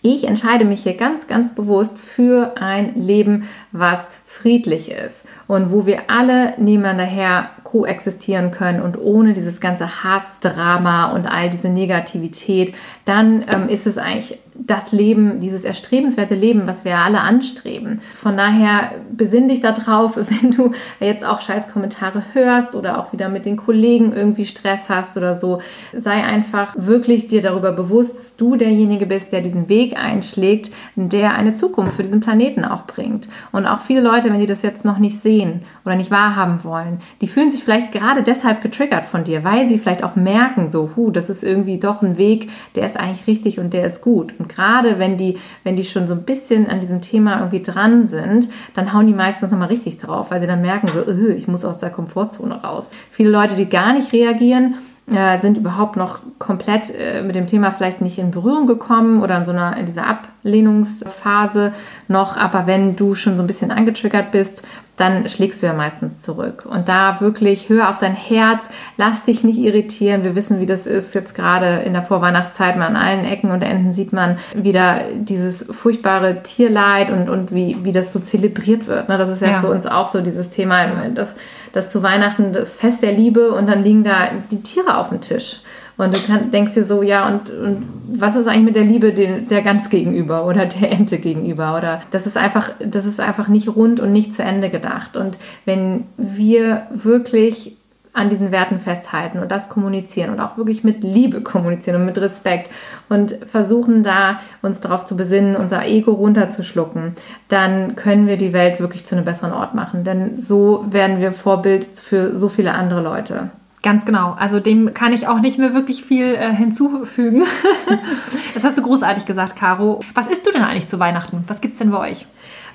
ich entscheide mich hier ganz, ganz bewusst für ein Leben, was friedlich ist und wo wir alle nebeneinander her koexistieren können und ohne dieses ganze Hassdrama und all diese Negativität, dann ähm, ist es eigentlich das Leben, dieses erstrebenswerte Leben, was wir alle anstreben. Von daher besinn dich darauf, wenn du jetzt auch scheiß Kommentare hörst oder auch wieder mit den Kollegen irgendwie Stress hast oder so, sei einfach wirklich dir darüber bewusst, dass du derjenige bist, der diesen Weg einschlägt, der eine Zukunft für diesen Planeten auch bringt. Und auch viele Leute, wenn die das jetzt noch nicht sehen oder nicht wahrhaben wollen, die fühlen sich vielleicht gerade deshalb getriggert von dir, weil sie vielleicht auch merken, so, hu, das ist irgendwie doch ein Weg, der ist eigentlich richtig und der ist gut. Und gerade wenn die, wenn die schon so ein bisschen an diesem Thema irgendwie dran sind, dann hauen die meistens nochmal richtig drauf, weil sie dann merken, so, "Ugh, ich muss aus der Komfortzone raus. Viele Leute, die gar nicht reagieren, äh, sind überhaupt noch komplett äh, mit dem Thema vielleicht nicht in Berührung gekommen oder in so einer in dieser Ablehnungsphase noch, aber wenn du schon so ein bisschen angetriggert bist, dann schlägst du ja meistens zurück. Und da wirklich hör auf dein Herz, lass dich nicht irritieren. Wir wissen, wie das ist. Jetzt gerade in der Vorweihnachtszeit, man an allen Ecken und Enden sieht man wieder dieses furchtbare Tierleid und, und wie, wie das so zelebriert wird. Ne? Das ist ja, Ja. für uns auch so dieses Thema, das, das zu Weihnachten das Fest der Liebe und dann liegen da die Tiere auf dem Tisch. Und du kann, denkst dir so, ja, und, und was ist eigentlich mit der Liebe den, der Gans gegenüber oder der Ente gegenüber? Oder das ist einfach, das ist einfach nicht rund und nicht zu Ende gedacht. Und wenn wir wirklich an diesen Werten festhalten und das kommunizieren und auch wirklich mit Liebe kommunizieren und mit Respekt und versuchen da uns darauf zu besinnen, unser Ego runterzuschlucken, dann können wir die Welt wirklich zu einem besseren Ort machen. Denn so werden wir Vorbild für so viele andere Leute. Ganz genau. Also dem kann ich auch nicht mehr wirklich viel äh, hinzufügen. das hast du großartig gesagt, Caro. Was isst du denn eigentlich zu Weihnachten? Was gibt's denn bei euch?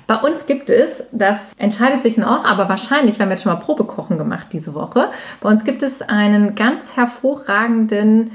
Bei uns gibt es, das entscheidet sich noch, aber wahrscheinlich, wir haben jetzt schon mal Probekochen gemacht diese Woche. Bei uns gibt es einen ganz hervorragenden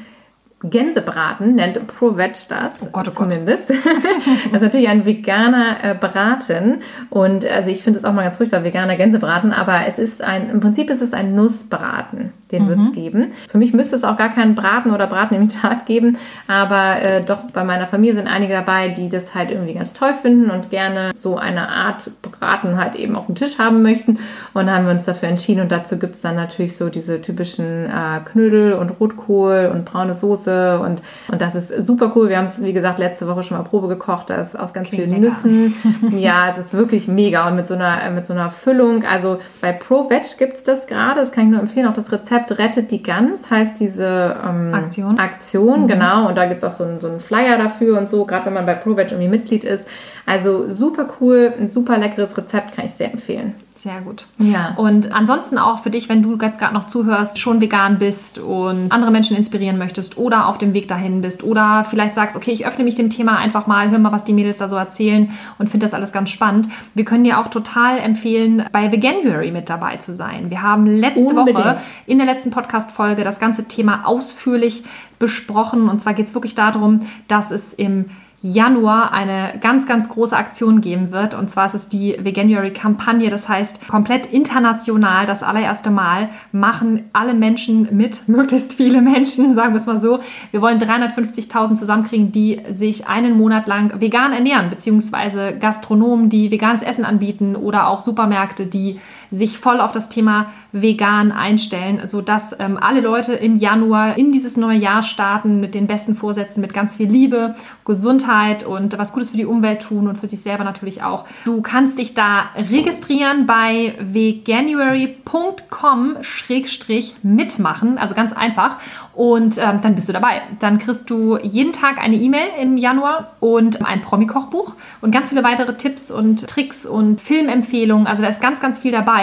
Gänsebraten, nennt ProVeg das Oh Gott, oh Gott. zumindest. das ist natürlich ein veganer äh, Braten und also ich finde es auch mal ganz furchtbar, veganer Gänsebraten, aber es ist ein, im Prinzip ist es ein Nussbraten, den wird es geben. Für mich müsste es auch gar keinen Braten oder Bratenimitat geben, aber äh, doch bei meiner Familie sind einige dabei, die das halt irgendwie ganz toll finden und gerne so eine Art Braten halt eben auf dem Tisch haben möchten und dann haben wir uns dafür entschieden und dazu gibt es dann natürlich so diese typischen äh, Knödel und Rotkohl und braune Soße und, und das ist super cool. Wir haben es, wie gesagt, letzte Woche schon mal Probe gekocht. Das ist aus ganz Klingt vielen lecker. Nüssen. ja, es ist wirklich mega. Und mit so einer, mit so einer Füllung. Also bei ProVeg gibt es das gerade. Das kann ich nur empfehlen. Auch das Rezept Rettet die Gans heißt diese ähm, Aktion. Aktion, genau. Und da gibt es auch so einen, so einen Flyer dafür und so, gerade wenn man bei ProVeg irgendwie Mitglied ist. Also super cool, ein super leckeres Rezept, kann ich sehr empfehlen. Sehr gut. Ja. Und ansonsten auch für dich, wenn du jetzt gerade noch zuhörst, schon vegan bist und andere Menschen inspirieren möchtest oder auf dem Weg dahin bist oder vielleicht sagst, okay, ich öffne mich dem Thema einfach mal, hör mal, was die Mädels da so erzählen und finde das alles ganz spannend. Wir können dir auch total empfehlen, bei Veganuary mit dabei zu sein. Wir haben letzte Woche Unbedingt. in der letzten Podcast-Folge das ganze Thema ausführlich besprochen. Und zwar geht es wirklich darum, dass es im Januar eine ganz, ganz große Aktion geben wird. Und zwar ist es die Veganuary-Kampagne. Das heißt, komplett international, das allererste Mal, machen alle Menschen mit, möglichst viele Menschen, sagen wir es mal so. Wir wollen 350.000 zusammenkriegen, die sich einen Monat lang vegan ernähren, beziehungsweise Gastronomen, die veganes Essen anbieten oder auch Supermärkte, die sich voll auf das Thema vegan einstellen, sodass ähm, alle Leute im Januar in dieses neue Jahr starten mit den besten Vorsätzen, mit ganz viel Liebe, Gesundheit und was Gutes für die Umwelt tun und für sich selber natürlich auch. Du kannst dich da registrieren bei veganuary.com-mitmachen, also ganz einfach. Und ähm, dann bist du dabei. Dann kriegst du jeden Tag eine E-Mail im Januar und ein Promi-Kochbuch und ganz viele weitere Tipps und Tricks und Filmempfehlungen. Also da ist ganz, ganz viel dabei,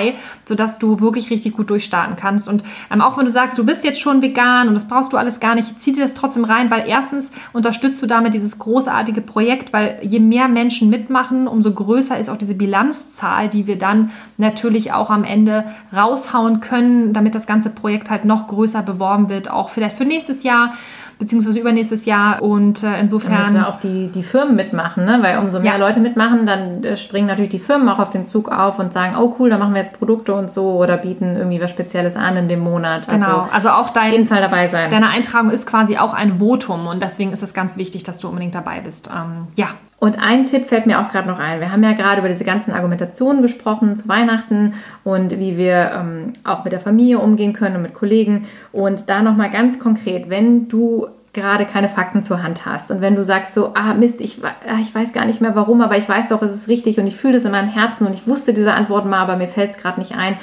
sodass du wirklich richtig gut durchstarten kannst. Und ähm, auch wenn du sagst, du bist jetzt schon vegan und das brauchst du alles gar nicht, zieh dir das trotzdem rein, weil erstens unterstützt du damit dieses großartige Projekt, weil je mehr Menschen mitmachen, umso größer ist auch diese Bilanzzahl, die wir dann natürlich auch am Ende raushauen können, damit das ganze Projekt halt noch größer beworben wird, auch vielleicht für nächstes Jahr beziehungsweise übernächstes Jahr und äh, insofern Damit auch die, die Firmen mitmachen, ne? weil umso mehr ja. Leute mitmachen, dann äh, springen natürlich die Firmen auch auf den Zug auf und sagen, oh cool, da machen wir jetzt Produkte und so oder bieten irgendwie was Spezielles an in dem Monat. Also genau, also auch dein, auf jeden Fall dabei sein. Deine Eintragung ist quasi auch ein Votum und deswegen ist es ganz wichtig, dass du unbedingt dabei bist. Ähm, ja, und ein Tipp fällt mir auch gerade noch ein. Wir haben ja gerade über diese ganzen Argumentationen gesprochen zu Weihnachten und wie wir ähm, auch mit der Familie umgehen können und mit Kollegen. Und da nochmal ganz konkret, wenn du gerade keine Fakten zur Hand hast und wenn du sagst so, ah Mist, ich, ah, ich weiß gar nicht mehr warum, aber ich weiß doch, es ist richtig und ich fühle das in meinem Herzen und ich wusste diese Antwort mal, aber mir fällt es gerade nicht ein,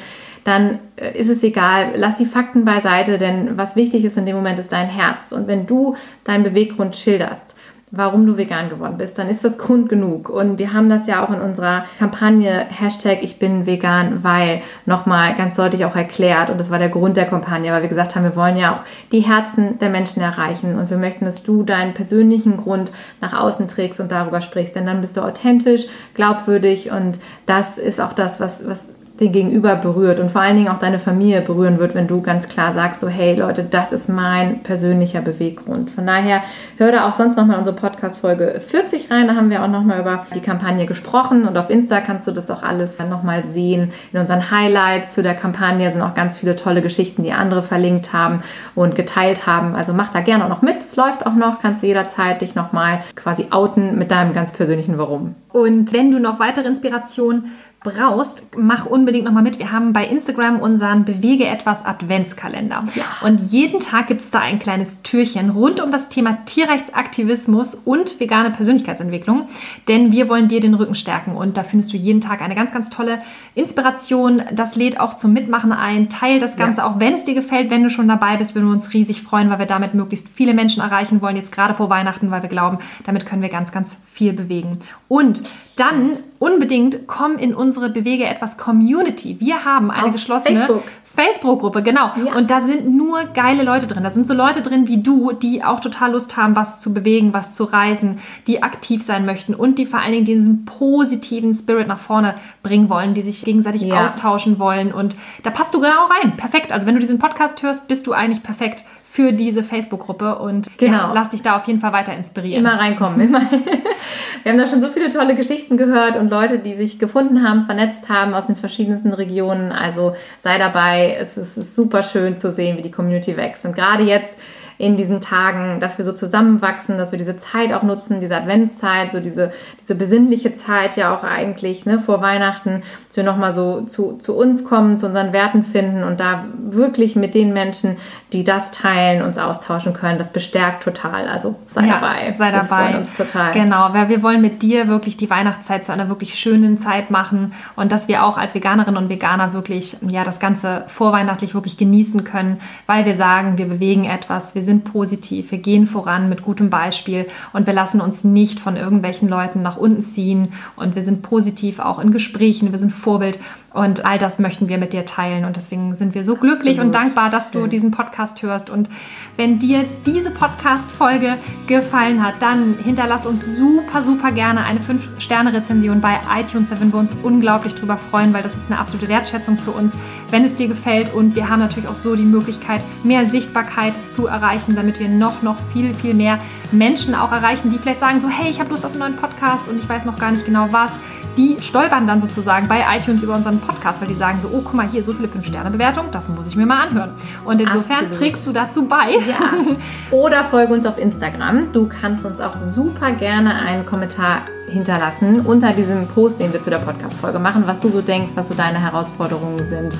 dann äh, ist es egal, lass die Fakten beiseite, denn was wichtig ist in dem Moment ist dein Herz. Und wenn du deinen Beweggrund schilderst, warum du vegan geworden bist, dann ist das Grund genug. Und wir haben das ja auch in unserer Kampagne Hashtag Ich bin vegan, weil nochmal ganz deutlich auch erklärt. Und das war der Grund der Kampagne, weil wir gesagt haben, wir wollen ja auch die Herzen der Menschen erreichen. Und wir möchten, dass du deinen persönlichen Grund nach außen trägst und darüber sprichst. Denn dann bist du authentisch, glaubwürdig und das ist auch das, was, was den Gegenüber berührt und vor allen Dingen auch deine Familie berühren wird, wenn du ganz klar sagst, so hey Leute, das ist mein persönlicher Beweggrund. Von daher hör da auch sonst nochmal unsere Podcast-Folge 40 rein, da haben wir auch nochmal über die Kampagne gesprochen und auf Insta kannst du das auch alles nochmal sehen. In unseren Highlights zu der Kampagne sind auch ganz viele tolle Geschichten, die andere verlinkt haben und geteilt haben. Also mach da gerne auch noch mit, es läuft auch noch, kannst du jederzeit dich nochmal quasi outen mit deinem ganz persönlichen Warum. Und wenn du noch weitere Inspirationen brauchst, mach unbedingt nochmal mit. Wir haben bei Instagram unseren Bewege etwas Adventskalender. Ja. Und jeden Tag gibt es da ein kleines Türchen rund um das Thema Tierrechtsaktivismus und vegane Persönlichkeitsentwicklung. Denn wir wollen dir den Rücken stärken und da findest du jeden Tag eine ganz, ganz tolle Inspiration. Das lädt auch zum Mitmachen ein. Teil das Ganze, ja. auch wenn es dir gefällt, wenn du schon dabei bist, würden wir uns riesig freuen, weil wir damit möglichst viele Menschen erreichen wollen, jetzt gerade vor Weihnachten, weil wir glauben, damit können wir ganz, ganz viel bewegen. Und dann unbedingt komm in unsere Bewege etwas Community. Wir haben eine Auf geschlossene Facebook. Facebook-Gruppe, genau. Ja. Und da sind nur geile Leute drin. Da sind so Leute drin wie du, die auch total Lust haben, was zu bewegen, was zu reisen, die aktiv sein möchten und die vor allen Dingen diesen positiven Spirit nach vorne bringen wollen, die sich gegenseitig ja. austauschen wollen. Und da passt du genau rein. Perfekt. Also wenn du diesen Podcast hörst, bist du eigentlich perfekt für diese Facebook-Gruppe und genau. ja, lass dich da auf jeden Fall weiter inspirieren. Immer reinkommen. Immer. Wir haben da schon so viele tolle Geschichten gehört und Leute, die sich gefunden haben, vernetzt haben aus den verschiedensten Regionen. Also sei dabei. Es ist super schön zu sehen, wie die Community wächst. Und gerade jetzt in diesen Tagen, dass wir so zusammenwachsen, dass wir diese Zeit auch nutzen, diese Adventszeit, so diese, diese besinnliche Zeit ja auch eigentlich ne, vor Weihnachten, dass wir nochmal so zu, zu uns kommen, zu unseren Werten finden und da wirklich mit den Menschen, die das teilen, uns austauschen können. Das bestärkt total. Also sei ja, dabei. Sei dabei. Wir freuen uns total. Genau, weil wir wollen mit dir wirklich die Weihnachtszeit zu einer wirklich schönen Zeit machen und dass wir auch als Veganerinnen und Veganer wirklich ja das Ganze vorweihnachtlich wirklich genießen können, weil wir sagen, wir bewegen etwas, wir sind sind positiv, wir gehen voran mit gutem Beispiel und wir lassen uns nicht von irgendwelchen Leuten nach unten ziehen und wir sind positiv auch in Gesprächen, wir sind Vorbild und all das möchten wir mit dir teilen. Und deswegen sind wir so glücklich Absolut. und dankbar, dass Schön. du diesen Podcast hörst. Und wenn dir diese Podcast-Folge gefallen hat, dann hinterlass uns super, super gerne eine 5-Sterne-Rezension bei iTunes. Da würden wir uns unglaublich drüber freuen, weil das ist eine absolute Wertschätzung für uns, wenn es dir gefällt. Und wir haben natürlich auch so die Möglichkeit, mehr Sichtbarkeit zu erreichen, damit wir noch, noch viel, viel mehr Menschen auch erreichen, die vielleicht sagen so, hey, ich habe Lust auf einen neuen Podcast und ich weiß noch gar nicht genau was die stolpern dann sozusagen bei iTunes über unseren Podcast, weil die sagen so, oh, guck mal hier, so viele 5-Sterne-Bewertungen, das muss ich mir mal anhören. Und insofern Absolut. trägst du dazu bei. Ja. Oder folge uns auf Instagram. Du kannst uns auch super gerne einen Kommentar hinterlassen unter diesem Post, den wir zu der Podcast-Folge machen, was du so denkst, was so deine Herausforderungen sind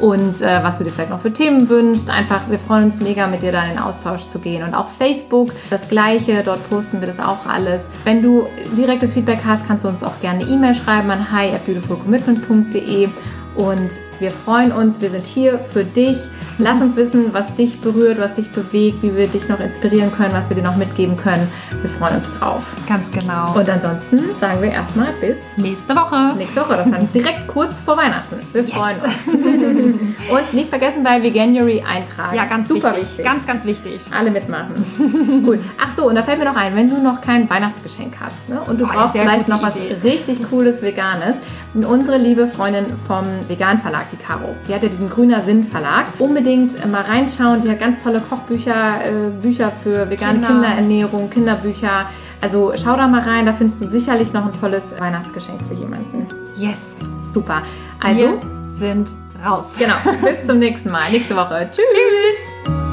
und äh, was du dir vielleicht noch für Themen wünschst. Einfach, wir freuen uns mega, mit dir da in den Austausch zu gehen. Und auch Facebook, das Gleiche, dort posten wir das auch alles. Wenn du direktes Feedback hast, kannst du uns auch gerne eine E-Mail schreiben an hi at beautifulcommitment.de und wir freuen uns, wir sind hier für dich. Lass uns wissen, was dich berührt, was dich bewegt, wie wir dich noch inspirieren können, was wir dir noch mitgeben können. Wir freuen uns drauf. Ganz genau. Und ansonsten sagen wir erstmal bis nächste Woche. nächste Woche. Das dann direkt kurz vor Weihnachten. Wir freuen uns. Und nicht vergessen bei Veganuary eintragen. Ja, ganz Super wichtig. wichtig. Ganz, ganz wichtig. alle mitmachen. cool. Ach so, und da fällt mir noch ein, wenn du noch kein Weihnachtsgeschenk hast ne, und du Oh, brauchst vielleicht noch was Idee. richtig cooles Veganes, unsere liebe Freundin vom Vegan Verlag, die Caro, die hat ja diesen Grüner Sinn Verlag. Unbedingt äh, mal reinschauen. Die hat ganz tolle Kochbücher, äh, Bücher für vegane Kinder. Kinderernährung, Kinderbücher. Also schau da mal rein, da findest du sicherlich noch ein tolles Weihnachtsgeschenk für jemanden. Yes. Super. Also, Wir sind raus. genau, bis zum nächsten Mal, nächste Woche. Tschüss. Tschüss.